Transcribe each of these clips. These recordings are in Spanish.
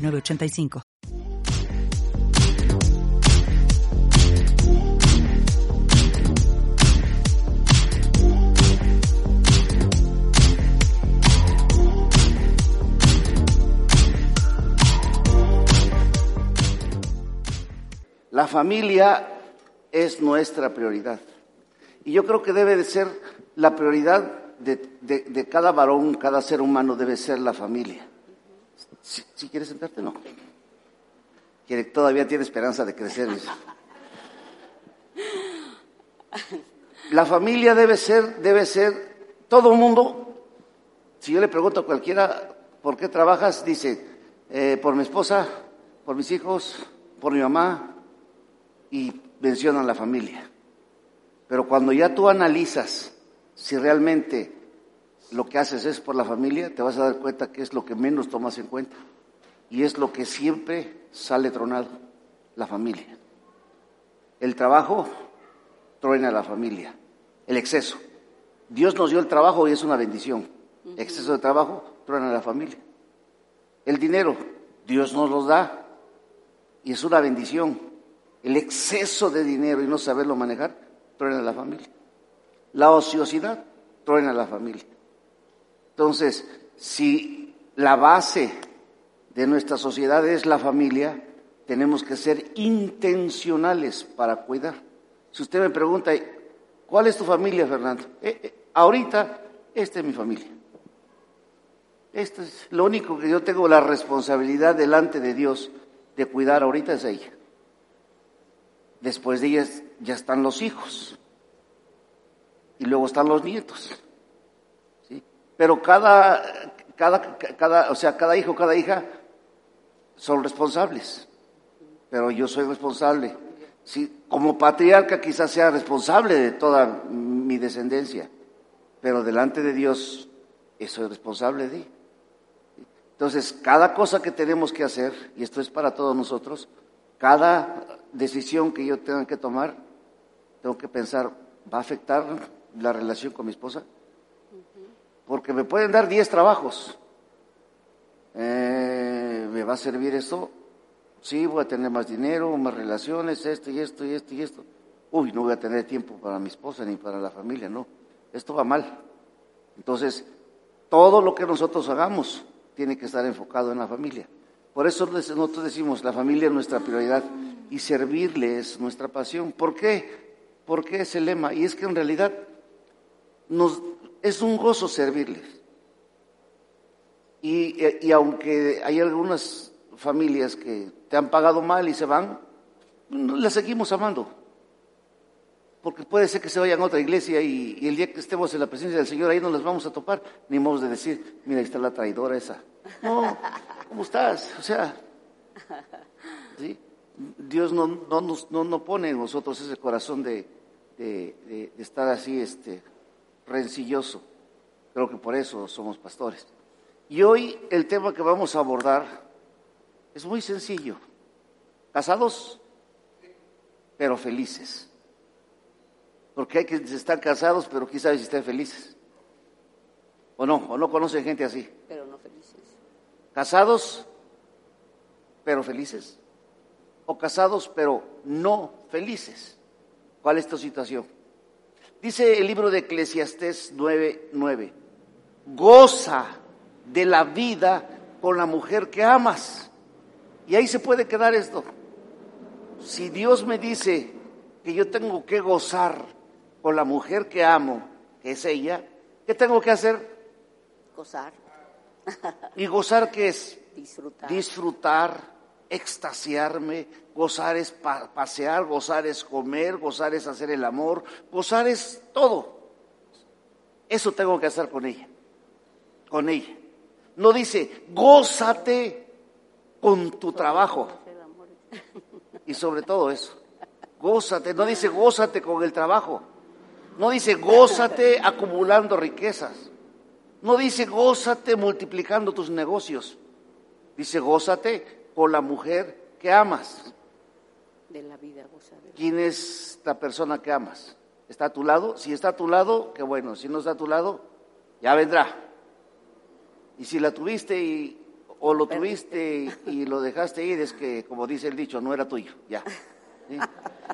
985. La familia es nuestra prioridad. Y yo creo que debe de ser la prioridad de, de cada varón, cada ser humano debe ser la familia. Si, quieres sentarte, no. Quiere, todavía tiene esperanza de crecer. La familia debe ser, debe ser, todo el mundo, si yo le pregunto a cualquiera, ¿por qué trabajas? Dice, eh, por mi esposa, por mis hijos, por mi mamá, y mencionan la familia. Pero cuando ya tú analizas si realmente lo que haces es por la familia, te vas a dar cuenta que es lo que menos tomas en cuenta. Y es lo que siempre sale tronado, la familia. El trabajo truena la familia, el exceso. Dios nos dio el trabajo y es una bendición. Exceso de trabajo truena la familia. El dinero, Dios nos lo da y es una bendición. El exceso de dinero y no saberlo manejar truena la familia. La ociosidad truena la familia. Entonces, si la base de nuestra sociedad es la familia, tenemos que ser intencionales para cuidar. Si usted me pregunta, ¿cuál es tu familia, Fernando? Eh, eh, ahorita, esta es mi familia. Esto es lo único que yo tengo la responsabilidad delante de Dios de cuidar ahorita es ella. Después de ella ya están los hijos. Y luego están los nietos pero cada, cada, cada, o sea, cada hijo, cada hija son responsables. Pero yo soy responsable. Sí, como patriarca quizás sea responsable de toda mi descendencia, pero delante de Dios soy responsable de. Entonces, cada cosa que tenemos que hacer, y esto es para todos nosotros, cada decisión que yo tenga que tomar, tengo que pensar, ¿va a afectar la relación con mi esposa? Porque me pueden dar 10 trabajos. Eh, ¿Me va a servir esto? Sí, voy a tener más dinero, más relaciones, esto y esto y esto y esto. Uy, no voy a tener tiempo para mi esposa ni para la familia, no. Esto va mal. Entonces, todo lo que nosotros hagamos tiene que estar enfocado en la familia. Por eso nosotros decimos, la familia es nuestra prioridad y servirle es nuestra pasión. ¿Por qué? Porque es el lema. Y es que en realidad nos, es un gozo servirles. Y, aunque hay algunas familias que te han pagado mal y se van, las seguimos amando. Porque puede ser que se vayan a otra iglesia y, el día que estemos en la presencia del Señor ahí no las vamos a topar, ni vamos de decir, mira, ahí está la traidora esa. No, ¿cómo estás? O sea, Dios no, no, nos, no, pone en nosotros ese corazón de, de estar así, este, rencilloso. Creo que por eso somos pastores. Y hoy el tema que vamos a abordar es muy sencillo. Casados, pero felices. Porque hay que estar casados, pero quizás si estén felices. ¿O no? ¿O no conocen gente así? Pero no felices. Casados, pero felices. O casados, pero no felices. ¿Cuál es tu situación? Dice el libro de Eclesiastés 9:9, goza de la vida con la mujer que amas. Y ahí se puede quedar esto. Si Dios me dice que yo tengo que gozar con la mujer que amo, que es ella, ¿qué tengo que hacer? Gozar. ¿Y gozar qué es? Disfrutar. Disfrutar, extasiarme, gozar es pasear, gozar es comer, gozar es hacer el amor, gozar es todo. Eso tengo que hacer con ella, con ella. No dice, gózate con tu trabajo. Y sobre todo eso, gózate, no dice gózate con el trabajo, no dice gózate acumulando riquezas, no dice gózate multiplicando tus negocios, dice gózate con la mujer que amas. De la vida, ¿Quién es la persona que amas? ¿Está a tu lado? Si está a tu lado, qué bueno. Si no está a tu lado, ya vendrá. Y si la tuviste y, o lo tuviste y, lo dejaste ir, es que, como dice el dicho, no era tuyo, ya.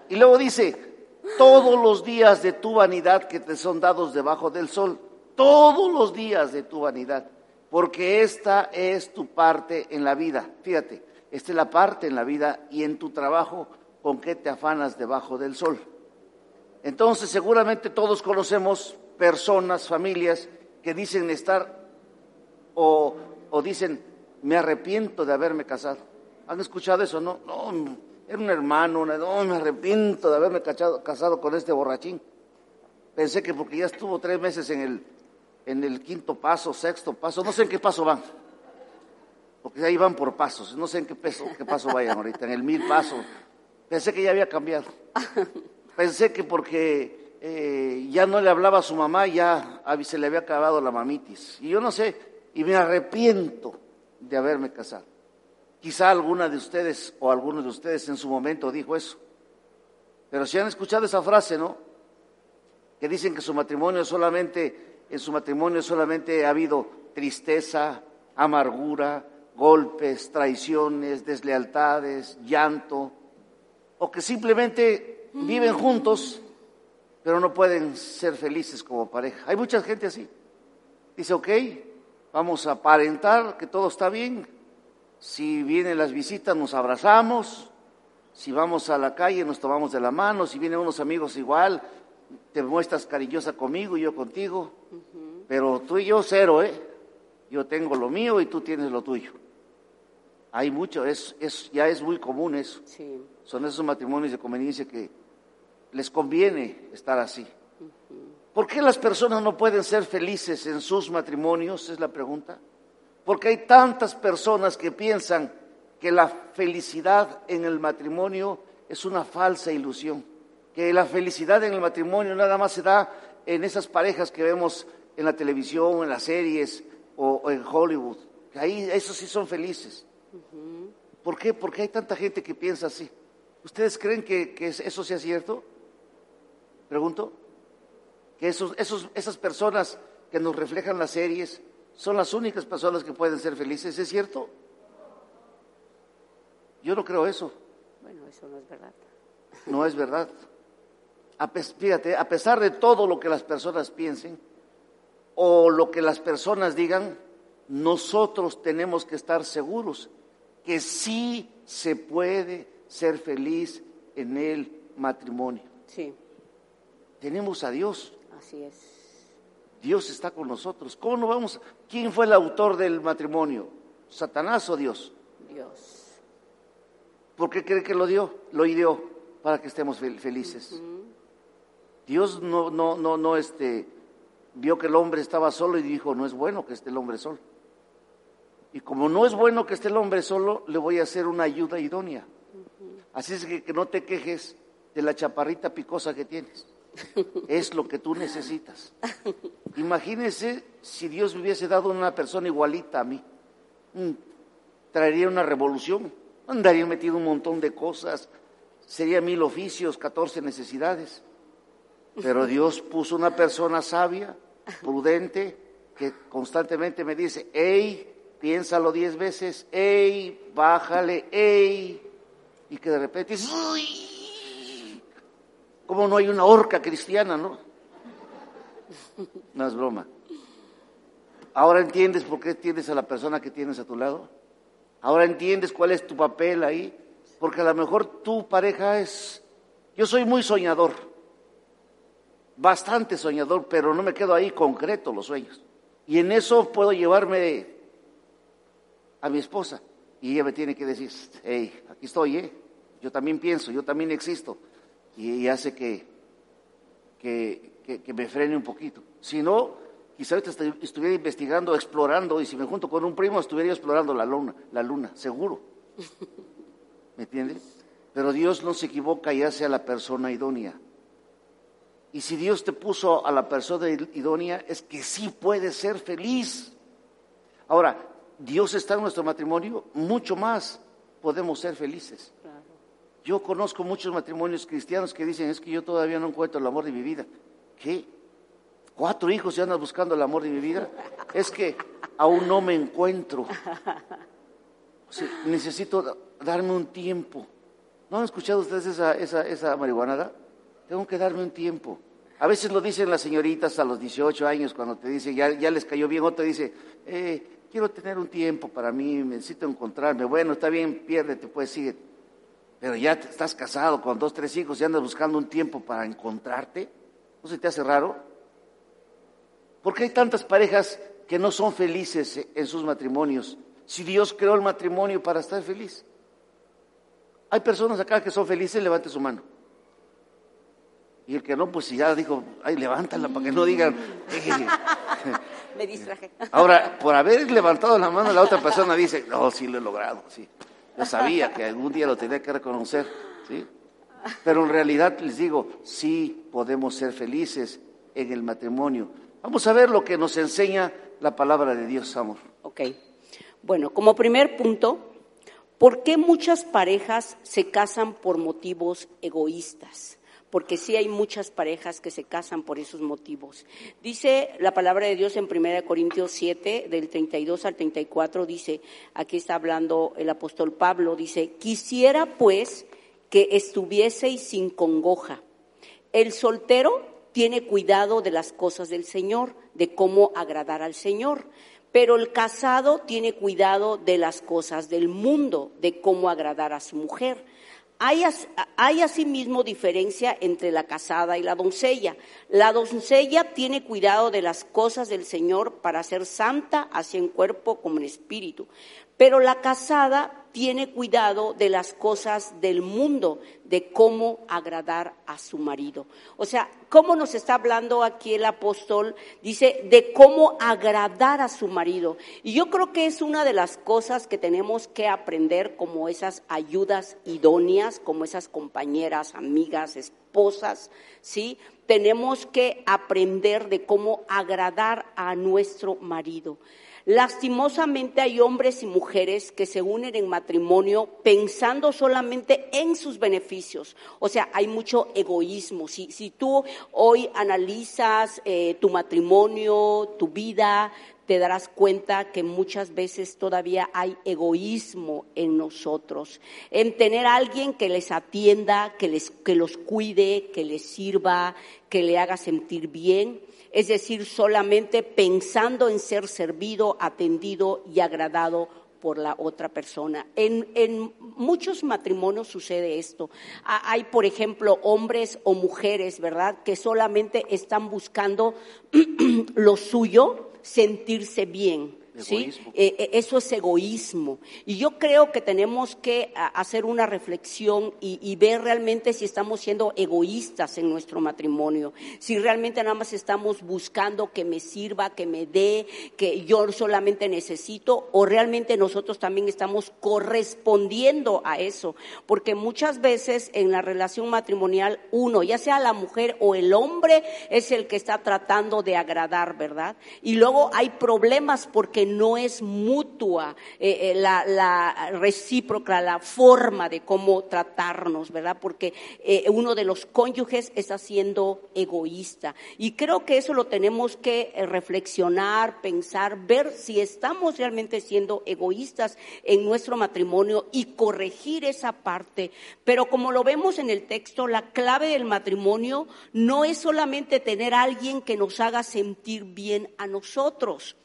Y luego dice, todos los días de tu vanidad que te son dados debajo del sol, todos los días de tu vanidad, porque esta es tu parte en la vida. Fíjate, esta es la parte en la vida y en tu trabajo con qué te afanas debajo del sol. Entonces, seguramente todos conocemos personas, familias que dicen estar o, o dicen, me arrepiento de haberme casado. ¿Han escuchado eso? No, no, era un hermano, no, me arrepiento de haberme casado con este borrachín. Pensé que porque ya estuvo tres meses en el, en el quinto paso, sexto paso, no sé en qué paso van, porque ahí van por pasos, no sé en qué, peso, paso vayan ahorita, en el mil paso. Pensé que ya había cambiado. Pensé que porque eh, ya no le hablaba a su mamá, ya se le había acabado la mamitis. Y yo no sé, y me arrepiento de haberme casado. Quizá alguna de ustedes o algunos de ustedes en su momento dijo eso. Pero si han escuchado esa frase, ¿no? Que dicen que su matrimonio solamente, en su matrimonio solamente ha habido tristeza, amargura, golpes, traiciones, deslealtades, llanto, o que simplemente viven juntos, pero no pueden ser felices como pareja. Hay mucha gente así. Dice, ok, vamos a aparentar que todo está bien. Si vienen las visitas nos abrazamos, si vamos a la calle nos tomamos de la mano, si vienen unos amigos igual, te muestras cariñosa conmigo y yo contigo, pero tú y yo cero, ¿eh? Yo tengo lo mío y tú tienes lo tuyo. Hay mucho, es, es, ya es muy común eso. Son esos matrimonios de conveniencia que les conviene estar así. ¿Por qué las personas no pueden ser felices en sus matrimonios? Es la pregunta. Porque hay tantas personas que piensan que la felicidad en el matrimonio es una falsa ilusión, que la felicidad en el matrimonio nada más se da en esas parejas que vemos en la televisión, en las series o, en Hollywood, que ahí esos sí son felices. ¿Por qué? Porque hay tanta gente que piensa así. ¿Ustedes creen que, que eso sea cierto? Pregunto que esos, esos, esas personas que nos reflejan las series son las únicas personas que pueden ser felices, ¿es cierto? Yo no creo eso. Bueno, eso no es verdad. No es verdad. Fíjate, a pesar de todo lo que las personas piensen o lo que las personas digan, nosotros tenemos que estar seguros que sí se puede ser feliz en el matrimonio. Sí. Tenemos a Dios. Así es. Dios está con nosotros. ¿Cómo no vamos? ¿Quién fue el autor del matrimonio? ¿Satanás o Dios? Dios. ¿Por qué cree que lo dio? Lo ideó para que estemos felices. Dios no, no, no, no, este, vio que el hombre estaba solo y dijo, no es bueno que esté el hombre solo. Y como no es bueno que esté el hombre solo, le voy a hacer una ayuda idónea. Así es que, que no te quejes de la chaparrita picosa que tienes es lo que tú necesitas. Imagínese si Dios me hubiese dado una persona igualita a mí. Mm, traería una revolución, andaría metido un montón de cosas, sería mil oficios, catorce necesidades. Pero Dios puso una persona sabia, prudente, que constantemente me dice, hey, piénsalo diez veces, hey, bájale, hey, y que de repente uy, ¿Cómo no hay una horca cristiana, no? No es broma. Ahora entiendes por qué tienes a la persona que tienes a tu lado. Ahora entiendes cuál es tu papel ahí. Porque a lo mejor tu pareja es... Yo soy muy soñador. Bastante soñador, pero no me quedo ahí concreto los sueños. Y en eso puedo llevarme a mi esposa. Y ella me tiene que decir, hey, aquí estoy, ¿eh? Yo también pienso, yo también existo y hace que, que, que, me frene un poquito. Si no, quizá ahorita estuviera investigando, explorando, y si me junto con un primo, estuviera explorando la luna, la luna, seguro. ¿Me entiendes? Pero Dios no se equivoca y hace a la persona idónea. Y si Dios te puso a la persona idónea, es que sí puedes ser feliz. Ahora, Dios está en nuestro matrimonio, mucho más podemos ser felices. Yo conozco muchos matrimonios cristianos que dicen, es que yo todavía no encuentro el amor de mi vida. ¿Qué? ¿Cuatro hijos y andas buscando el amor de mi vida? Es que aún no me encuentro. necesito darme un tiempo. ¿No han escuchado ustedes esa, esa, esa marihuanada? Tengo que darme un tiempo. A veces lo dicen las señoritas a los 18 años cuando te dicen, ya, ya les cayó bien, otra dice, eh, quiero tener un tiempo para mí, necesito encontrarme. Bueno, está bien, piérdete, pues sigue. Pero ya estás casado con dos, tres hijos y andas buscando un tiempo para encontrarte. ¿No se te hace raro? ¿Por qué hay tantas parejas que no son felices en sus matrimonios? Si Dios creó el matrimonio para estar feliz. Hay personas acá que son felices, levante su mano. Y el que no, pues ya dijo, ay, levántala para que no digan. Me distraje. Ahora, por haber levantado la mano, la otra persona dice, no, sí lo he logrado, sí. Yo sabía que algún día lo tenía que reconocer, ¿sí? Pero en realidad les digo, sí podemos ser felices en el matrimonio. Vamos a ver lo que nos enseña la palabra de Dios, amor. Ok. Bueno, como primer punto, ¿por qué muchas parejas se casan por motivos egoístas? Porque sí hay muchas parejas que se casan por esos motivos. Dice la palabra de Dios en 1 Corintios 7, del 32 al 34, dice, aquí está hablando el apóstol Pablo, dice, quisiera pues que estuvieseis sin congoja. El soltero tiene cuidado de las cosas del Señor, de cómo agradar al Señor. Pero el casado tiene cuidado de las cosas del mundo, de cómo agradar a su mujer. Hay, asimismo diferencia entre la casada y la doncella. La doncella tiene cuidado de las cosas del Señor para ser santa, así en cuerpo como en espíritu. Pero la casada tiene cuidado de las cosas del mundo, de cómo agradar a su marido. O sea, ¿cómo nos está hablando aquí el apóstol? Dice, de cómo agradar a su marido. Y yo creo que es una de las cosas que tenemos que aprender como esas ayudas idóneas, como esas compañeras, amigas, esposas, ¿sí? Tenemos que aprender de cómo agradar a nuestro marido. Lastimosamente hay hombres y mujeres que se unen en matrimonio pensando solamente en sus beneficios. O sea, hay mucho egoísmo. Si, si tú hoy analizas eh, tu matrimonio, tu vida, te darás cuenta que muchas veces todavía hay egoísmo en nosotros, en tener a alguien que les atienda, que, les, que los cuide, que les sirva, que le haga sentir bien es decir, solamente pensando en ser servido, atendido y agradado por la otra persona. En, muchos matrimonios sucede esto. Hay, por ejemplo, hombres o mujeres, ¿verdad?, que solamente están buscando lo suyo, sentirse bien ¿sí? Eh, eh, eso es egoísmo. Y yo creo que tenemos que hacer una reflexión y, ver realmente si estamos siendo egoístas en nuestro matrimonio, si realmente nada más estamos buscando que me sirva, que me dé, que yo solamente necesito, o realmente nosotros también estamos correspondiendo a eso. Porque muchas veces en la relación matrimonial uno, ya sea la mujer o el hombre, es el que está tratando de agradar, ¿verdad? Y luego hay problemas porque no es mutua eh, eh, la, recíproca, la forma de cómo tratarnos, ¿verdad? Porque eh, uno de los cónyuges está siendo egoísta. Y creo que eso lo tenemos que reflexionar, pensar, ver si estamos realmente siendo egoístas en nuestro matrimonio y corregir esa parte. Pero como lo vemos en el texto, la clave del matrimonio no es solamente tener a alguien que nos haga sentir bien a nosotros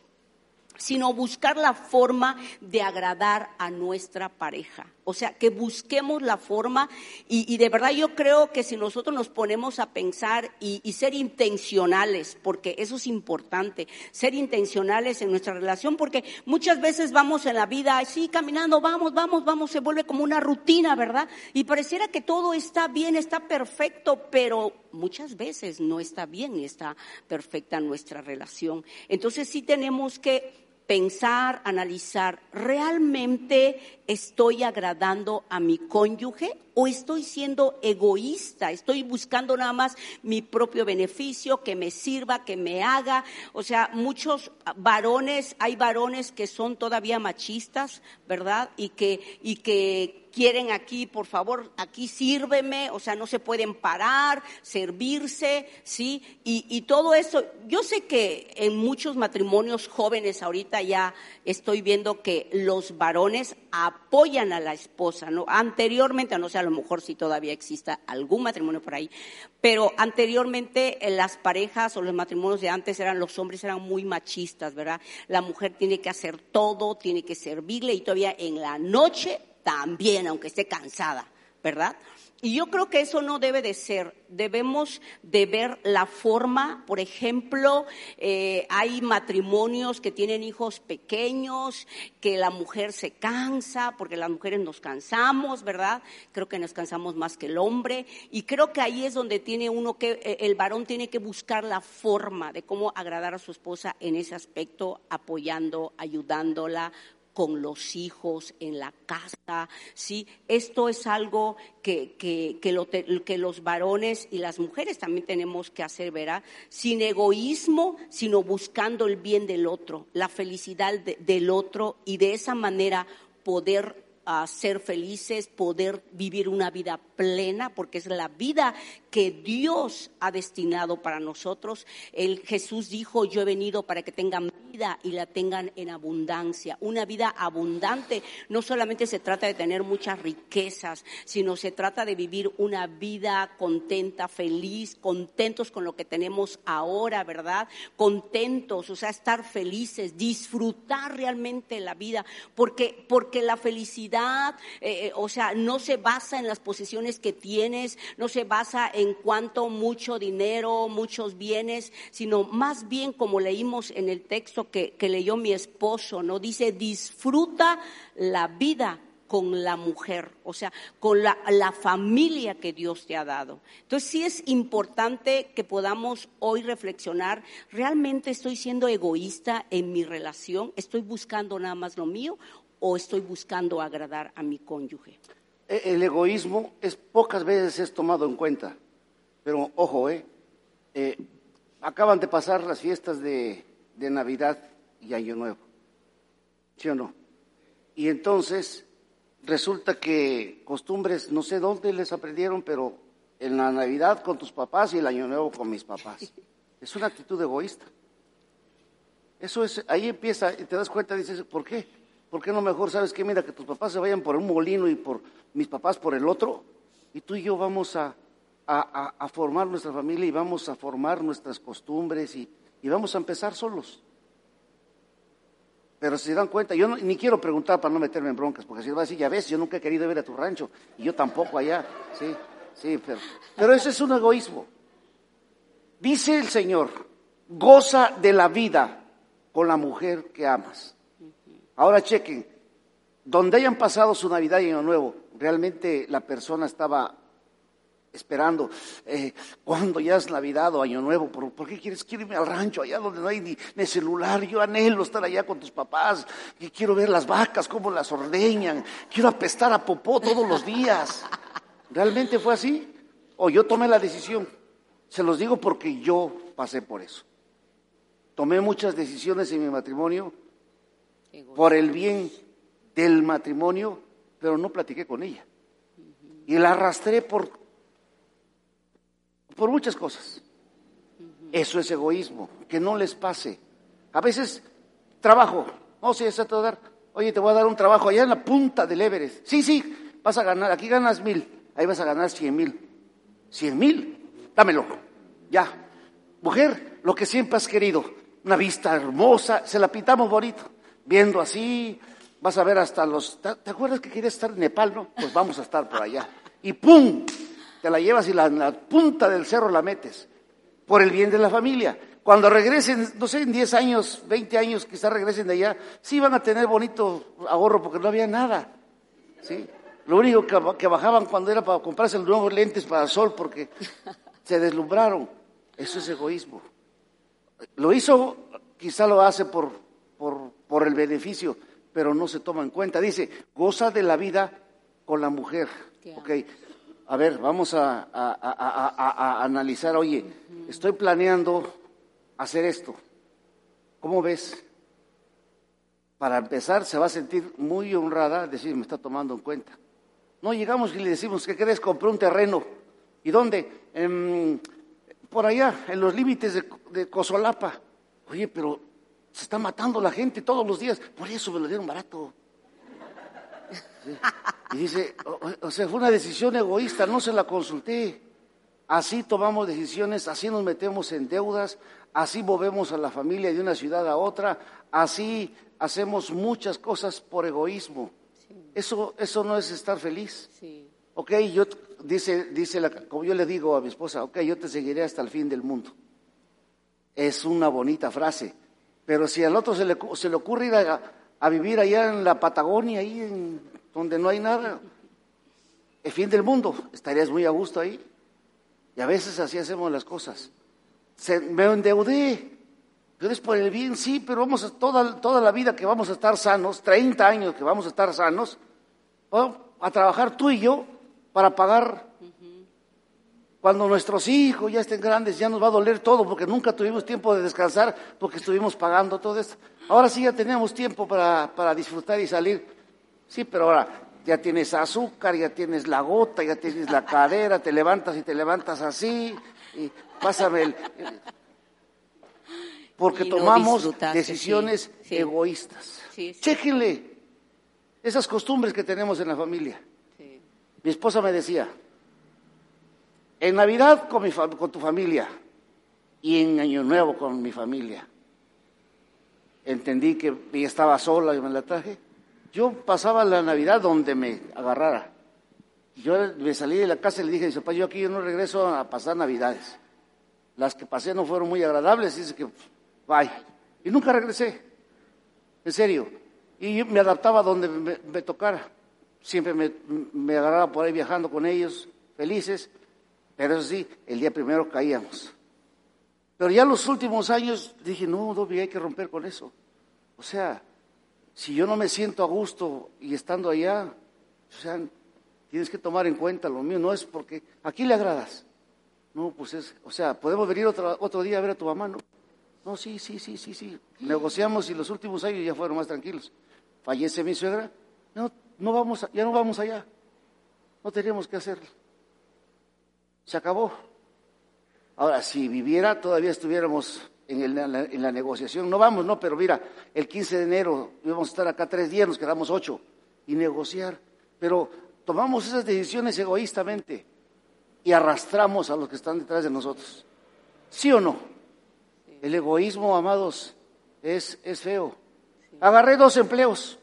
sino buscar la forma de agradar a nuestra pareja. O sea, que busquemos la forma y, de verdad yo creo que si nosotros nos ponemos a pensar y, ser intencionales, porque eso es importante, ser intencionales en nuestra relación, porque muchas veces vamos en la vida así caminando, vamos, vamos, vamos, se vuelve como una rutina, ¿verdad? Y pareciera que todo está bien, está perfecto, pero muchas veces no está bien, está perfecta nuestra relación. Entonces sí tenemos que pensar, analizar, ¿realmente estoy agradando a mi cónyuge o estoy siendo egoísta? Estoy buscando nada más mi propio beneficio, que me sirva, que me haga. O sea, muchos varones, hay varones que son todavía machistas, ¿verdad? Y que, y que quieren aquí, por favor, aquí sírveme, o sea, no se pueden parar, servirse, ¿sí? Y, y todo eso, yo sé que en muchos matrimonios jóvenes ahorita ya estoy viendo que los varones apoyan a la esposa, ¿no? Anteriormente, no sé, a lo mejor si todavía exista algún matrimonio por ahí, pero anteriormente eh, las parejas o los matrimonios de antes eran, los hombres eran muy machistas, ¿verdad? La mujer tiene que hacer todo, tiene que servirle y todavía en la noche también, aunque esté cansada, ¿verdad? Y yo creo que eso no debe de ser. Debemos de ver la forma, por ejemplo, eh, hay matrimonios que tienen hijos pequeños, que la mujer se cansa, porque las mujeres nos cansamos, ¿verdad? Creo que nos cansamos más que el hombre. Y creo que ahí es donde tiene uno que, eh, el varón tiene que buscar la forma de cómo agradar a su esposa en ese aspecto, apoyando, ayudándola, con los hijos, en la casa, ¿sí? Esto es algo que, que, que, los varones y las mujeres también tenemos que hacer, ¿verdad? Sin egoísmo, sino buscando el bien del otro, la felicidad del otro y de esa manera poder ah, ser felices, poder vivir una vida plena, porque es la vida que Dios ha destinado para nosotros. El Jesús dijo, yo he venido para que tengan vida y la tengan en abundancia. Una vida abundante no solamente se trata de tener muchas riquezas, sino se trata de vivir una vida contenta, feliz, contentos con lo que tenemos ahora, ¿verdad? Contentos, o sea, estar felices, disfrutar realmente la vida, porque, porque la felicidad, eh, eh, o sea, no se basa en las posiciones que tienes, no se basa en cuanto mucho dinero, muchos bienes, sino más bien como leímos en el texto, que, leyó mi esposo, ¿no? Dice, disfruta la vida con la mujer, o sea, con la, la, familia que Dios te ha dado. Entonces sí es importante que podamos hoy reflexionar, ¿realmente estoy siendo egoísta en mi relación? ¿Estoy buscando nada más lo mío o estoy buscando agradar a mi cónyuge? E, el egoísmo es pocas veces es tomado en cuenta, pero ojo, eh, eh acaban de pasar las fiestas de, de Navidad y Año Nuevo. ¿Sí o no? Y entonces resulta que costumbres, no sé dónde les aprendieron, pero en la Navidad con tus papás y el Año Nuevo con mis papás. Es una actitud egoísta. Eso es, ahí empieza, y te das cuenta, dices, ¿por qué? ¿Por qué no mejor sabes que mira que tus papás se vayan por un molino y por mis papás por el otro? Y tú y yo vamos a, a formar nuestra familia y vamos a formar nuestras costumbres y, y vamos a empezar solos. Pero si se dan cuenta, yo ni quiero preguntar para no meterme en broncas, porque si va a decir, ya ves, yo nunca he querido ir a tu rancho, y yo tampoco allá, sí, sí, pero, pero ese es un egoísmo. Dice el Señor, goza de la vida con la mujer que amas. Ahora chequen, donde hayan pasado su Navidad y Año Nuevo, realmente la persona estaba esperando eh, cuando ya es Navidad o Año Nuevo. ¿Por, qué quieres irme al rancho allá donde no hay ni, celular? Yo anhelo estar allá con tus papás. Y quiero ver las vacas, cómo las ordeñan. Quiero apestar a popó todos los días. ¿Realmente fue así? O yo tomé la decisión. Se los digo porque yo pasé por eso. Tomé muchas decisiones en mi matrimonio por el bien del matrimonio, pero no platiqué con ella. Y la arrastré por por muchas cosas. Eso es egoísmo, que no les pase. A veces, trabajo, no sé, eso te voy a dar, oye, te voy a dar un trabajo allá en la punta del Everest. Sí, sí, vas a ganar, aquí ganas mil, ahí vas a ganar cien mil. Cien mil, dámelo, ya. Mujer, lo que siempre has querido, una vista hermosa, se la pintamos bonito, viendo así, vas a ver hasta los... ¿Te acuerdas que querías estar en Nepal, no? Pues vamos a estar por allá. Y ¡pum! Te la llevas y la, la punta del cerro la metes, por el bien de la familia. Cuando regresen, no sé, en 10 años, 20 años, quizás regresen de allá, sí van a tener bonito ahorro porque no había nada. ¿sí? Lo único que, bajaban cuando era para comprarse los nuevos lentes para el sol porque se deslumbraron. Eso es egoísmo. Lo hizo, quizá lo hace por, por, por el beneficio, pero no se toma en cuenta. Dice, goza de la vida con la mujer. Ok, a ver, vamos a, analizar, oye, estoy planeando hacer esto. ¿Cómo ves? Para empezar, se va a sentir muy honrada, decir, me está tomando en cuenta. No llegamos y le decimos, ¿qué querés? Compré un terreno. ¿Y dónde? por allá, en los límites de, de Cosolapa. Oye, pero se está matando la gente todos los días, por eso me lo dieron barato. Y dice, o, sea, fue una decisión egoísta, no se la consulté. Así tomamos decisiones, así nos metemos en deudas, así movemos a la familia de una ciudad a otra, así hacemos muchas cosas por egoísmo. Eso, eso no es estar feliz. Ok, yo, dice, dice la, como yo le digo a mi esposa, ok, yo te seguiré hasta el fin del mundo. Es una bonita frase, pero si al otro se le, se le ocurre ir a, vivir allá en la Patagonia, ahí en, donde no hay nada, el fin del mundo, estarías muy a gusto ahí. Y a veces así hacemos las cosas. Se, me endeudé, pero es por el bien, sí, pero vamos a, toda, toda la vida que vamos a estar sanos, 30 años que vamos a estar sanos, a trabajar tú y yo para pagar cuando nuestros hijos ya estén grandes, ya nos va a doler todo porque nunca tuvimos tiempo de descansar porque estuvimos pagando todo esto. Ahora sí ya tenemos tiempo para, para disfrutar y salir. Sí, pero ahora ya tienes azúcar, ya tienes la gota, ya tienes la cadera, te levantas y te levantas así, y pásame el... Porque tomamos decisiones egoístas. Sí, Chéquenle esas costumbres que tenemos en la familia. Mi esposa me decía, en Navidad con, mi, con tu familia y en Año Nuevo con mi familia. Entendí que estaba sola y me la traje. Yo pasaba la Navidad donde me agarrara. Yo me salí de la casa y le dije, dice, yo aquí no regreso a pasar Navidades. Las que pasé no fueron muy agradables, dice que, bye. Y nunca regresé, en serio. Y me adaptaba donde me, tocara. Siempre me, me agarraba por ahí viajando con ellos, felices. Pero eso sí, el día primero caíamos. Pero ya los últimos años dije, no, Dobby, hay que romper con eso. O sea, si yo no me siento a gusto y estando allá, o sea, tienes que tomar en cuenta lo mío, no es porque aquí le agradas. No, pues es, o sea, podemos venir otro, otro día a ver a tu mamá, ¿no? No, sí, sí, sí, sí, sí. Negociamos y los últimos años ya fueron más tranquilos. Fallece mi suegra, no, no vamos, ya no vamos allá. No tenemos que hacerlo. Se acabó. Ahora, si viviera, todavía estuviéramos en, la negociación. No vamos, no, pero mira, el 15 de enero íbamos a estar acá tres días, nos quedamos ocho y negociar. Pero tomamos esas decisiones egoístamente y arrastramos a los que están detrás de nosotros. ¿Sí o no? El egoísmo, amados, es, es feo. Agarré dos empleos,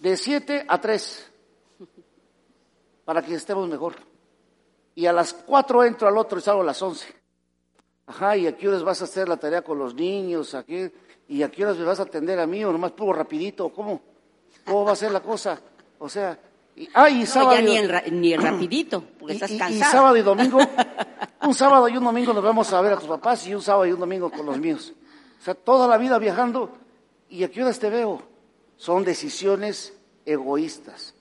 de siete a tres, para que estemos mejor y a las cuatro entro al otro y salgo a las once. Ajá, y aquí horas vas a hacer la tarea con los niños, aquí, y aquí horas me vas a atender a mí, o nomás puro rapidito, ¿cómo? ¿Cómo va a ser la cosa? O sea, y, ah, y sábado... ni, el, ni rapidito, porque estás cansado. Y, sábado y domingo, un sábado y un domingo nos vamos a ver a tus papás y un sábado y un domingo con los míos. O sea, toda la vida viajando, y aquí horas te veo. Son decisiones egoístas.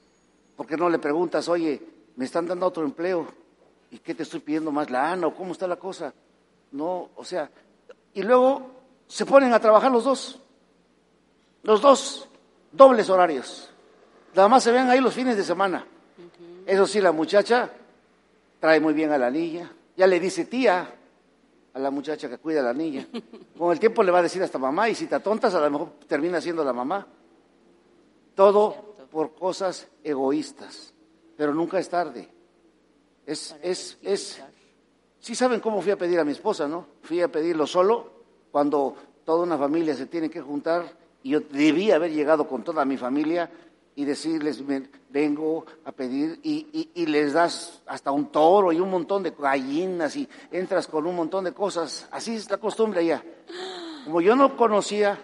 Porque no le preguntas, oye, me están dando otro empleo, ¿y qué te estoy pidiendo más lana o cómo está la cosa? No, o sea, y luego se ponen a trabajar los dos, los dos, dobles horarios. Nada más se ven ahí los fines de semana. Eso sí, la muchacha trae muy bien a la niña, ya le dice tía a la muchacha que cuida a la niña. Con el tiempo le va a decir hasta mamá y si te tontas a lo mejor termina siendo la mamá. Todo por cosas egoístas, pero nunca es tarde. Es, es, es, sí saben cómo fui a pedir a mi esposa, ¿no? Fui a pedirlo solo cuando toda una familia se tiene que juntar y yo debía haber llegado con toda mi familia y decirles, vengo a pedir y, y, les das hasta un toro y un montón de gallinas y entras con un montón de cosas. Así es la costumbre allá. Como yo no conocía,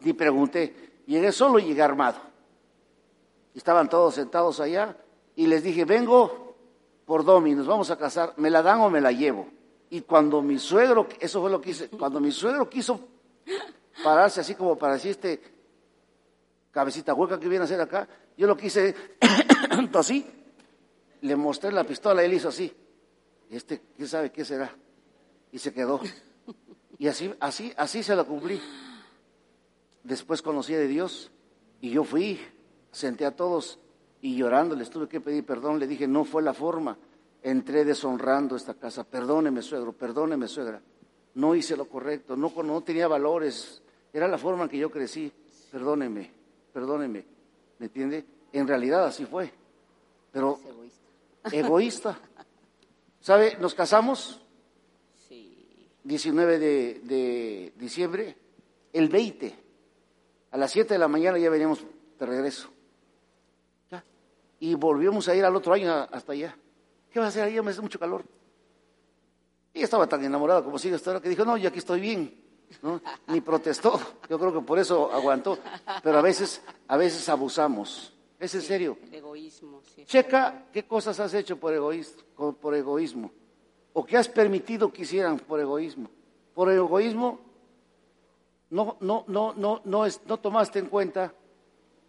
ni pregunté, llegué solo y llegué armado. Estaban todos sentados allá y les dije, vengo por Domi, nos vamos a casar, ¿me la dan o me la llevo? Y cuando mi suegro, eso fue lo que hice, cuando mi suegro quiso pararse así como para decir este cabecita hueca que viene a hacer acá. Yo lo quise así, le mostré la pistola y él hizo así. Este, ¿quién sabe qué será? Y se quedó. Y así, así, así se lo cumplí. Después conocí de Dios y yo fui, senté a todos y llorando les tuve que pedir perdón. Le dije, no fue la forma. Entré deshonrando esta casa. Perdóneme, suegro, perdóneme, suegra. No hice lo correcto, no, no tenía valores. Era la forma en que yo crecí. Perdóneme, perdóneme. ¿Me entiende? En realidad así fue. Pero egoísta. egoísta. ¿Sabe? Nos casamos. Sí. 19 de, de diciembre. El 20. A las 7 de la mañana ya veníamos de regreso. Y volvimos a ir al otro año hasta allá. ¿Qué va a hacer ahí? Me hace mucho calor. Y estaba tan enamorada como sigue hasta ahora que dijo, no, yo aquí estoy bien. ¿no? Ni protestó. Yo creo que por eso aguantó. Pero a veces, a veces abusamos. Es en serio. El egoísmo, sí. Checa qué cosas has hecho por egoísmo, por egoísmo. O qué has permitido que hicieran por egoísmo. Por egoísmo no, no, no, no, no, es, no tomaste en cuenta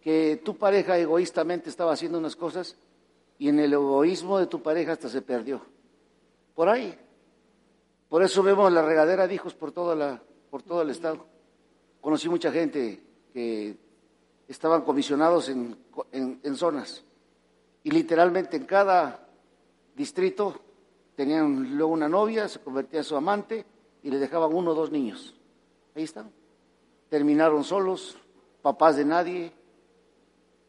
que tu pareja egoístamente estaba haciendo unas cosas y en el egoísmo de tu pareja hasta se perdió. Por ahí. Por eso vemos la regadera de hijos por, toda la, por todo el estado. Conocí mucha gente que estaban comisionados en, en zonas y literalmente en cada distrito tenían luego una novia, se convertía en su amante y le dejaban uno o dos niños. Ahí están terminaron solos, papás de nadie.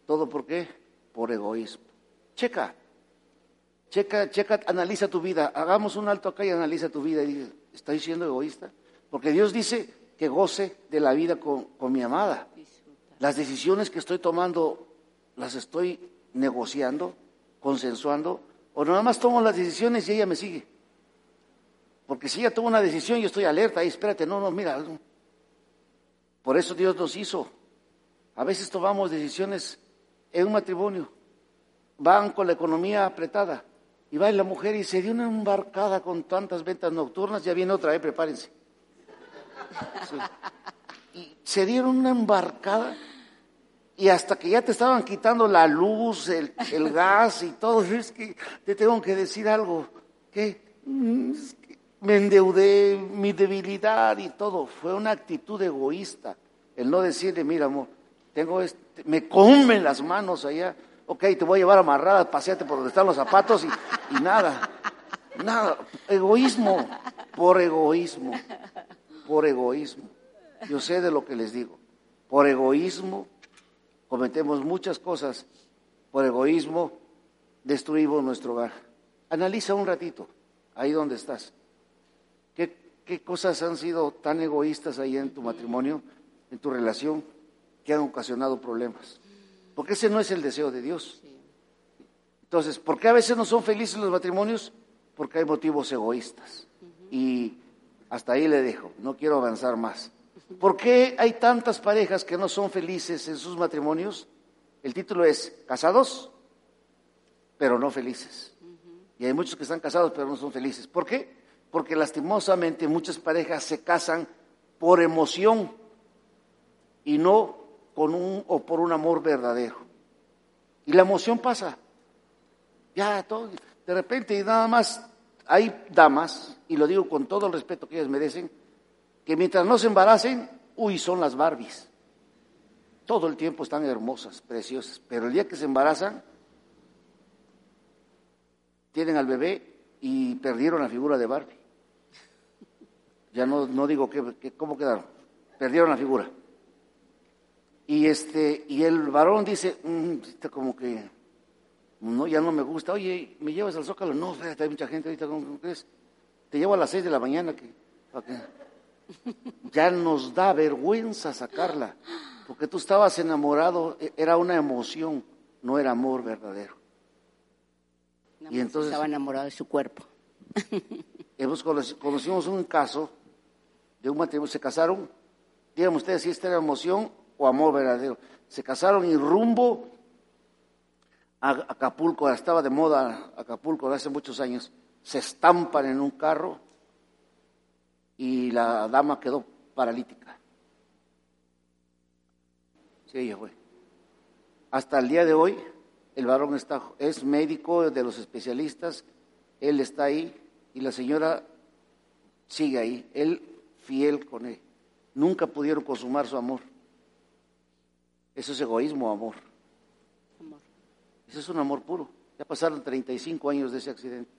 ¿Todo por qué? Por egoísmo. Checa, checa, checa, analiza tu vida. Hagamos un alto acá y analiza tu vida y dice, ¿estoy siendo egoísta? Porque Dios dice que goce de la vida con, con mi amada. Las decisiones que estoy tomando, las estoy negociando, consensuando, o nada más tomo las decisiones y ella me sigue. Porque si ella toma una decisión, yo estoy alerta, ahí espérate, no, no, mira, por eso Dios nos hizo. A veces tomamos decisiones en un matrimonio, van con la economía apretada y va la mujer y se dio una embarcada con tantas ventas nocturnas, ya viene otra vez, prepárense. Y se dieron una embarcada y hasta que ya te estaban quitando la luz, el, el gas y todo, es que te tengo que decir algo, que mm, me endeudé, mi debilidad y todo. Fue una actitud egoísta el no decirle, mira, amor, tengo este, me comen las manos allá, ok, te voy a llevar amarrada, paseate por donde están los zapatos y, y nada, nada, egoísmo, por egoísmo, por egoísmo. Yo sé de lo que les digo, por egoísmo cometemos muchas cosas, por egoísmo destruimos nuestro hogar. Analiza un ratito, ahí donde estás. ¿Qué, cosas han sido tan egoístas ahí en tu matrimonio, en tu relación, que han ocasionado problemas? Porque ese no es el deseo de Dios. Entonces, ¿por qué a veces no son felices los matrimonios? Porque hay motivos egoístas. Y hasta ahí le dejo, no quiero avanzar más. ¿Por qué hay tantas parejas que no son felices en sus matrimonios? El título es Casados, pero no felices. Y hay muchos que están casados, pero no son felices. ¿Por qué? porque lastimosamente muchas parejas se casan por emoción y no con un o por un amor verdadero. Y la emoción pasa. Ya, todo, de repente, y nada más, hay damas, y lo digo con todo el respeto que ellas merecen, que mientras no se embaracen, uy, son las Barbies. Todo el tiempo están hermosas, preciosas, pero el día que se embarazan, tienen al bebé y perdieron la figura de Barbie. Ya no, no digo que, cómo quedaron. Perdieron la figura. Y este, y el varón dice, mm, está como que, no, ya no me gusta. Oye, ¿me llevas al Zócalo? No, hay mucha gente ahorita, ¿cómo crees? Te llevo a las seis de la mañana que, ya nos da vergüenza sacarla, porque tú estabas enamorado, e, era una emoción, no era amor verdadero. y entonces estaba enamorado de su cuerpo. hemos conocimos un caso de un matrimonio, se casaron, díganme ustedes si esta era emoción o amor verdadero, se casaron y rumbo a Acapulco, estaba de moda Acapulco hace muchos años, se estampan en un carro y la dama quedó paralítica. Sí, ella fue. Hasta el día de hoy, el varón está, es médico de los especialistas, él está ahí y la señora sigue ahí, él fiel con él. Nunca pudieron consumar su amor. Eso es egoísmo, amor. amor. Eso es un amor puro. Ya pasaron 35 años de ese accidente.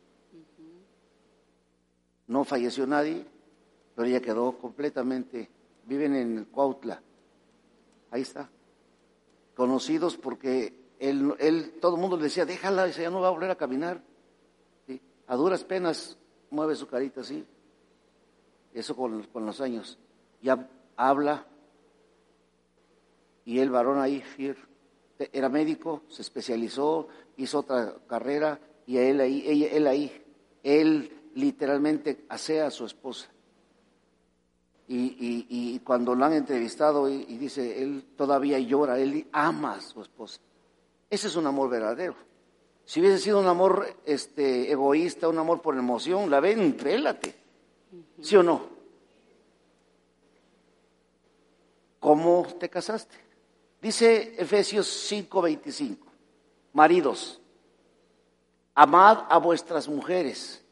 No falleció nadie, pero ella quedó completamente. Viven en Cuautla. Ahí está. Conocidos porque él, él todo el mundo le decía, déjala, ya no va a volver a caminar. A duras penas mueve su carita así. Eso con, con los años. Ya habla. Y el varón ahí, fiel, era médico, se especializó, hizo otra carrera y él ahí, ella, él ahí, él literalmente asea a su esposa. Y, y, cuando lo han entrevistado y, dice, él todavía llora, él ama a su esposa. Ese es un amor verdadero. Si hubiese sido un amor este, egoísta, un amor por emoción, la ven, vélate. ¿Sí o no? ¿Cómo te casaste? Dice Efesios 5:25, maridos, amad a vuestras mujeres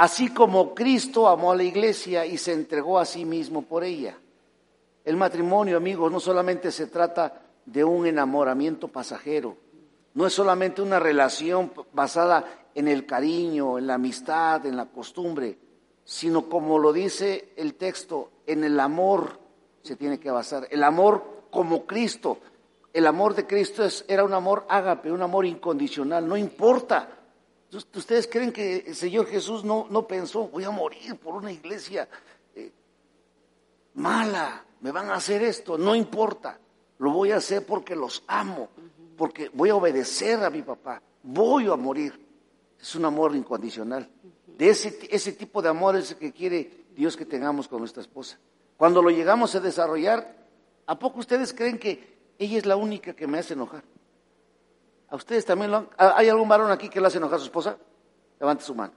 así como Cristo amó a la iglesia y se entregó a sí mismo por ella. El matrimonio, amigos, no solamente se trata de un enamoramiento pasajero, no es solamente una relación basada en el cariño, en la amistad, en la costumbre, sino como lo dice el texto, en el amor se tiene que basar, el amor como Cristo. El amor de Cristo es, era un amor ágape, un amor incondicional, no importa ¿Ustedes creen que el Señor Jesús no, no pensó, voy a morir por una iglesia eh, mala, me van a hacer esto? No importa, lo voy a hacer porque los amo, porque voy a obedecer a mi papá, voy a morir. Es un amor incondicional. De ese, ese tipo de amor es el que quiere Dios que tengamos con nuestra esposa. Cuando lo llegamos a desarrollar, ¿a poco ustedes creen que ella es la única que me hace enojar? ¿A ustedes también lo han... ¿Hay algún varón aquí que le hace enojar a su esposa? Levante su mano.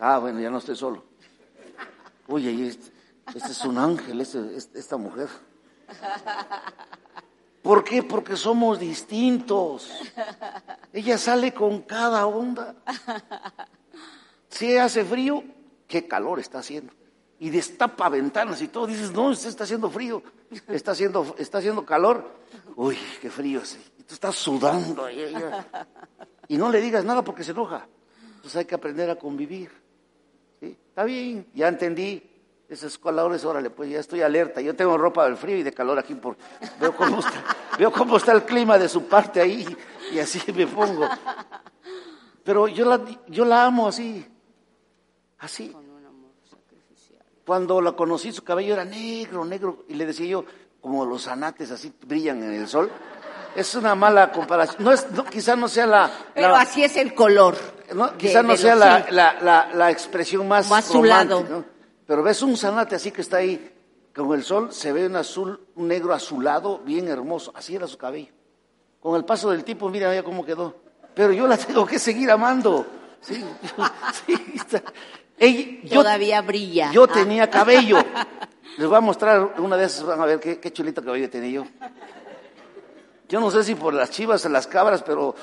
Ah, bueno, ya no estoy solo. Oye, este, este, es un ángel, este, esta mujer. ¿Por qué? Porque somos distintos. Ella sale con cada onda. Si hace frío, qué calor está haciendo. Y destapa ventanas y todo. Dices, no, está haciendo frío. Está haciendo, está haciendo calor. Uy, qué frío. Sí tú estás sudando. Y no le digas nada porque se enoja. Entonces hay que aprender a convivir. Está bien, ya entendí. Esos colores, órale, pues ya estoy alerta. Yo tengo ropa del frío y de calor aquí. Por, veo, cómo está, veo cómo está el clima de su parte ahí y así me pongo. Pero yo la, yo la amo así. Así. Cuando la conocí, su cabello era negro, negro. Y le decía yo, como los anates así brillan en el sol es una mala comparación. No es, no, quizá no sea la... Pero así es el color. No, quizá no sea la, la, la, expresión más, más azulado. Pero ves un zanate así que está ahí con el sol, se ve un azul, un negro azulado, bien hermoso. Así era su cabello. Con el paso del tiempo, mira ya cómo quedó. Pero yo la tengo que seguir amando. Sí, sí, Todavía brilla. Yo tenía cabello. Les voy a mostrar una de esas, van a ver qué, qué chulito cabello tenía yo. Yo no sé si por las chivas o las cabras, pero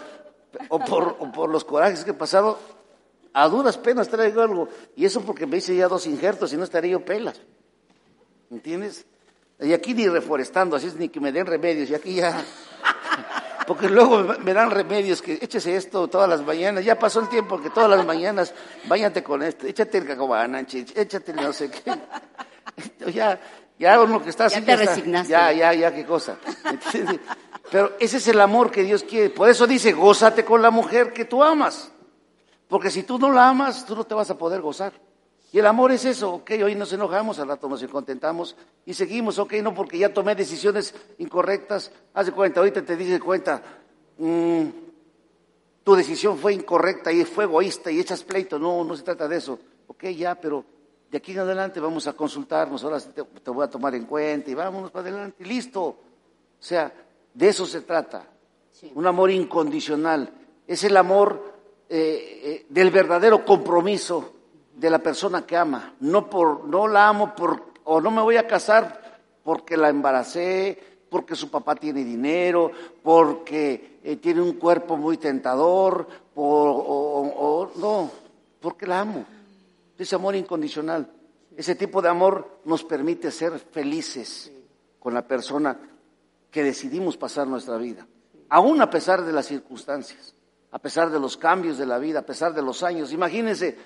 o por, por los corajes que he pasado, a duras penas traigo algo. Y eso porque me hice ya dos injertos y no estaría yo pelas. ¿Entiendes? Y aquí ni reforestando, así es ni que me den remedios. Y aquí ya. Porque luego me dan remedios que échese esto todas las mañanas. Ya pasó el tiempo que todas las mañanas váyate con esto, échate el cacobana, échate no sé qué. Ya, ya uno que está así. Ya te resignaste. Ya, ya, ya, qué cosa. Pero ese es el amor que Dios quiere. Por eso dice, gózate con la mujer que tú amas. Porque si tú no la amas, tú no te vas a poder gozar. Y el amor es eso, ok, hoy nos enojamos, al rato nos contentamos y seguimos, ok, no porque ya tomé decisiones incorrectas. Haz de cuenta, ahorita te dice cuenta, mm, tu decisión fue incorrecta y fue egoísta y echas pleito. No, no se trata de eso. Ok, ya, pero de aquí en adelante vamos a consultarnos, ahora te, te voy a tomar en cuenta y vámonos para adelante, listo. O sea, de eso se trata. Un amor incondicional. Es el amor eh, eh, del verdadero compromiso de la persona que ama. No, por, no la amo por, o no me voy a casar porque la embaracé, porque su papá tiene dinero, porque eh, tiene un cuerpo muy tentador, o, no, porque la amo. Ese amor incondicional. Ese tipo de amor nos permite ser felices con la persona que decidimos pasar nuestra vida, aún a pesar de las circunstancias, a pesar de los cambios de la vida, a pesar de los años. Imagínense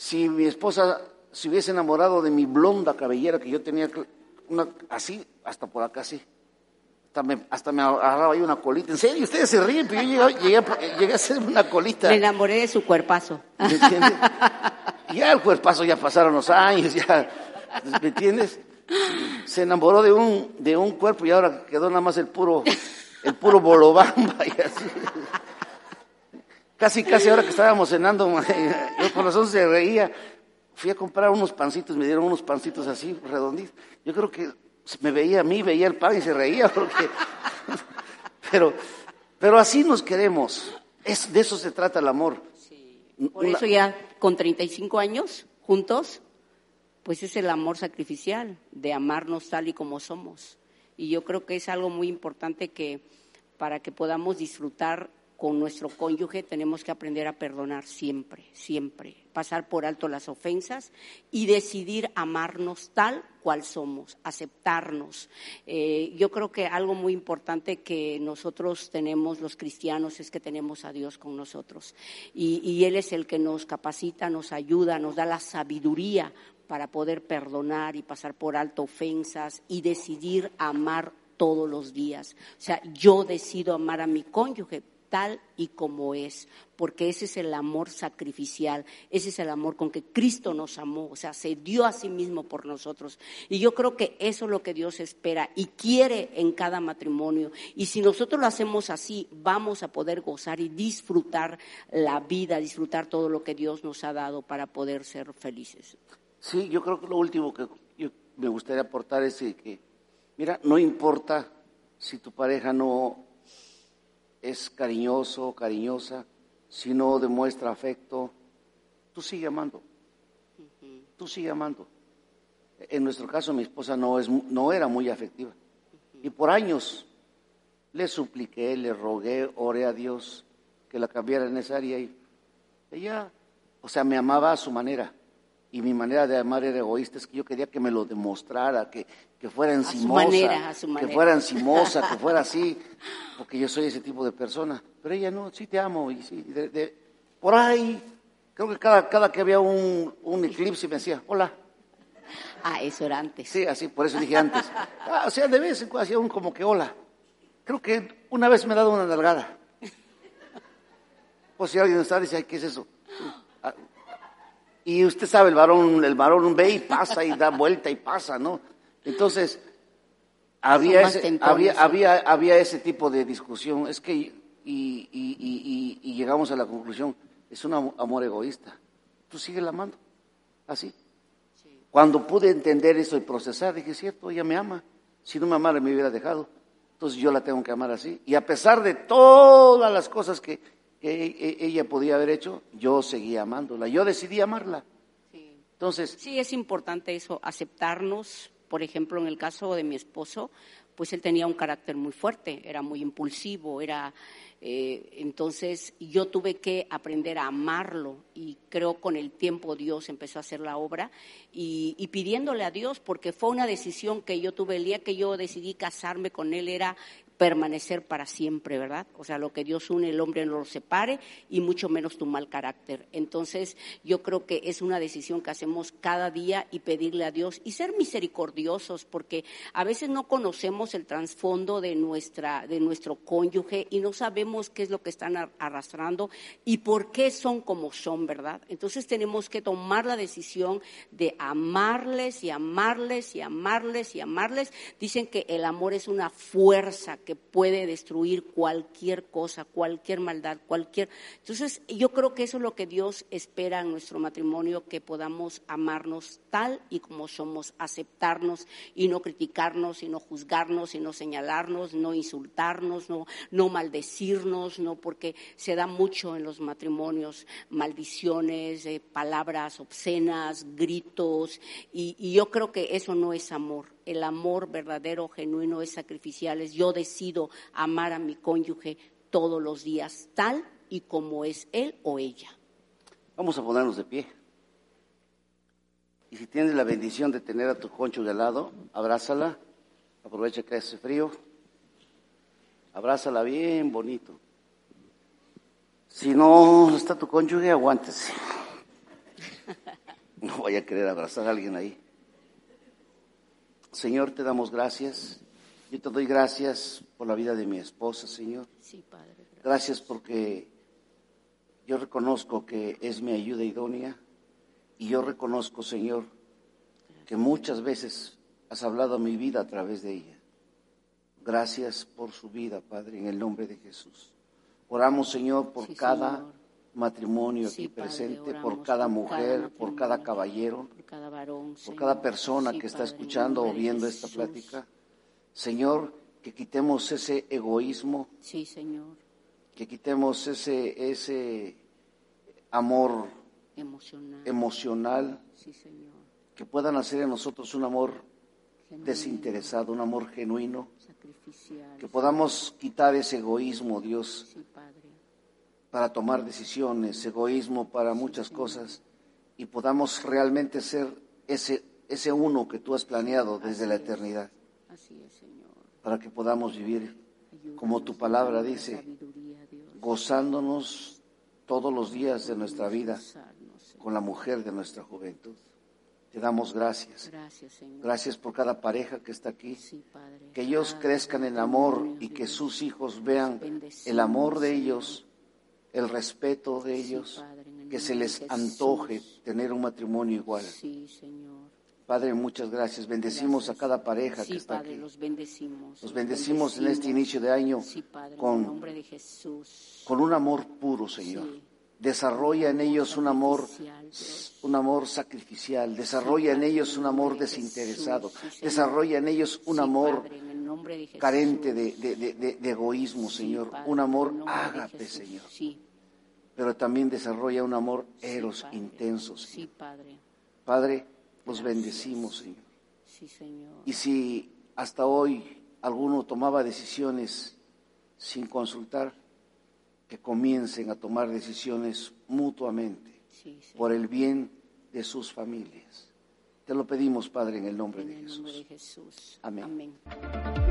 si mi esposa se hubiese enamorado de mi blonda cabellera que yo tenía una, así, hasta por acá así. Hasta me, hasta me agarraba ahí una colita. En serio, ustedes se ríen, pero yo llegué, a, llegué a hacer una colita. Me enamoré de su cuerpazo. ¿Me entiendes? ya el cuerpazo ya pasaron los años, ya, ¿me entiendes? Se enamoró de un, de un cuerpo y ahora quedó nada más el puro, el puro bolobamba y así. Casi, casi ahora que estábamos cenando, yo por razón se reía. Fui a comprar unos pancitos, me dieron unos pancitos así, redonditos. Yo creo que me veía a mí, veía el pan y se reía, porque... pero, pero así nos queremos. Es, de eso se trata el amor. Por eso ya con 35 años, juntos, pues es el amor sacrificial, de amarnos tal y como somos. Y yo creo que es algo muy importante que para que podamos disfrutar con nuestro cónyuge tenemos que aprender a perdonar siempre, siempre, pasar por alto las ofensas y decidir amarnos tal cual somos, aceptarnos. Eh, yo creo que algo muy importante que nosotros tenemos, los cristianos, es que tenemos a Dios con nosotros. Y, y Él es el que nos capacita, nos ayuda, nos da la sabiduría para poder perdonar y pasar por alto ofensas y decidir amar todos los días. O sea, yo decido amar a mi cónyuge, tal y como es, porque ese es el amor sacrificial, ese es el amor con que Cristo nos amó, o sea, se dio a sí mismo por nosotros. Y yo creo que eso es lo que Dios espera y quiere en cada matrimonio. Y si nosotros lo hacemos así, vamos a poder gozar y disfrutar la vida, disfrutar todo lo que Dios nos ha dado para poder ser felices. Sí, yo creo que lo último que me gustaría aportar es que, mira, no importa si tu pareja no es cariñoso, cariñosa, si no demuestra afecto, tú sigue amando. Tú sigue amando. En nuestro caso, mi esposa no, es, no era muy afectiva. Y por años le supliqué, le rogué, oré a Dios que la cambiara en esa área. Y ella, o sea, me amaba a su manera. Y mi manera de amar era egoísta, es que yo quería que me lo demostrara, que, que fuera encimosa, que fuera encimosa, que fuera así, porque yo soy ese tipo de persona. Pero ella no, sí te amo. Y sí, por ahí, creo que cada, cada que había un, un eclipse me decía, hola. Ah, eso era antes. Sí, así, por eso dije antes. Ah, o sea, de vez en cuando hacía un como que hola. Creo que una vez me ha dado una nalgada. O si alguien está, dice, ¿qué es eso? Y usted sabe, el varón, el varón ve y pasa y da vuelta y pasa, ¿no? Entonces, había ese, había, había, había ese tipo de discusión. Es que, y, y, y, llegamos a la conclusión, es un amor egoísta. Tú sigues la amando, así. Cuando pude entender eso y procesar, dije, cierto, ella me ama. Si no me amara, me hubiera dejado. Entonces yo la tengo que amar así. Y a pesar de todas las cosas que, que e, ella podía haber hecho, yo seguía amándola, yo decidí amarla. Sí. Entonces, sí es importante eso, aceptarnos, por ejemplo, en el caso de mi esposo, pues él tenía un carácter muy fuerte, era muy impulsivo, era eh, entonces yo tuve que aprender a amarlo y creo con el tiempo Dios empezó a hacer la obra y, y, pidiéndole a Dios porque fue una decisión que yo tuve el día que yo decidí casarme con él era permanecer para siempre, ¿verdad? O sea, lo que Dios une, el hombre no lo separe y mucho menos tu mal carácter. Entonces, yo creo que es una decisión que hacemos cada día y pedirle a Dios y ser misericordiosos, porque a veces no conocemos el trasfondo de nuestra, de nuestro cónyuge y no sabemos qué es lo que están arrastrando y por qué son como son, ¿verdad? Entonces tenemos que tomar la decisión de amarles y amarles y amarles y amarles. Dicen que el amor es una fuerza que puede destruir cualquier cosa, cualquier maldad, cualquier. Entonces, yo creo que eso es lo que Dios espera en nuestro matrimonio, que podamos amarnos tal y como somos, aceptarnos y no criticarnos y no juzgarnos y no señalarnos, no insultarnos, no, no maldecirnos, no porque se da mucho en los matrimonios maldiciones, eh, palabras obscenas, gritos y yo creo que eso no es amor el amor verdadero, genuino, es sacrificial, es yo decido amar a mi cónyuge todos los días, tal y como es él o ella. Vamos a ponernos de pie. Y si tienes la bendición de tener a tu concho de lado, abrázala, aprovecha que hace frío, abrázala bien bonito. Si no está tu cónyuge, aguántese. No vaya a querer abrazar a alguien ahí. Señor, te damos gracias. Yo te doy gracias por la vida de mi esposa, Señor. Sí, Padre. Gracias porque yo reconozco que es mi ayuda idónea y yo reconozco, Señor, que muchas veces has hablado a mi vida a través de ella. Gracias por su vida, Padre, en el nombre de Jesús. Oramos, Señor, por Sí, cada Señor. Matrimonio Sí, aquí presente, por cada mujer, por cada caballero, por cada varón, por cada persona Sí, que está Padre, escuchando o viendo esta plática. Señor, que quitemos ese egoísmo, Sí, Señor. que quitemos ese, ese amor Emocional. emocional, sí, Señor. que puedan hacer en nosotros un amor Genuino, desinteresado, un amor genuino, Sacrificial. que podamos quitar ese egoísmo, Dios, Sí. Para tomar decisiones, egoísmo para muchas cosas, y podamos realmente ser ese, ese uno que tú has planeado desde la eternidad, Así es, Señor. para que podamos vivir, como tu palabra dice, gozándonos todos los días de nuestra vida con la mujer de nuestra juventud. Te damos gracias. Gracias, Señor. Gracias por cada pareja que está aquí. Sí, Padre. Que ellos crezcan en amor y que sus hijos vean el amor de ellos, el respeto de Sí, ellos, Padre, en el que se les antoje tener un matrimonio igual. Sí, Señor. Padre, muchas gracias. Bendecimos Gracias. a cada pareja sí, que está Padre, aquí. los bendecimos. Los bendecimos en este inicio de año Padre, con, nombre de Jesús. con un amor puro, Señor. Desarrolla en ellos un amor, un amor sacrificial. Desarrolla en ellos un amor desinteresado. Desarrolla en ellos un amor nombre de Jesús. carente de, de- de- de- de egoísmo, Sí, Señor. Padre, Un amor ágape. Señor. Sí, Pero también desarrolla un amor eros Padre. intenso, Señor. Sí, Padre. Padre, los bendecimos, Señor. Sí, Señor. Y si hasta hoy alguno tomaba decisiones sin consultar, que comiencen a tomar decisiones mutuamente Sí, por el bien de sus familias. Te lo pedimos, Padre, en el nombre En de nombre Jesús. de Jesús. Amén. Amén.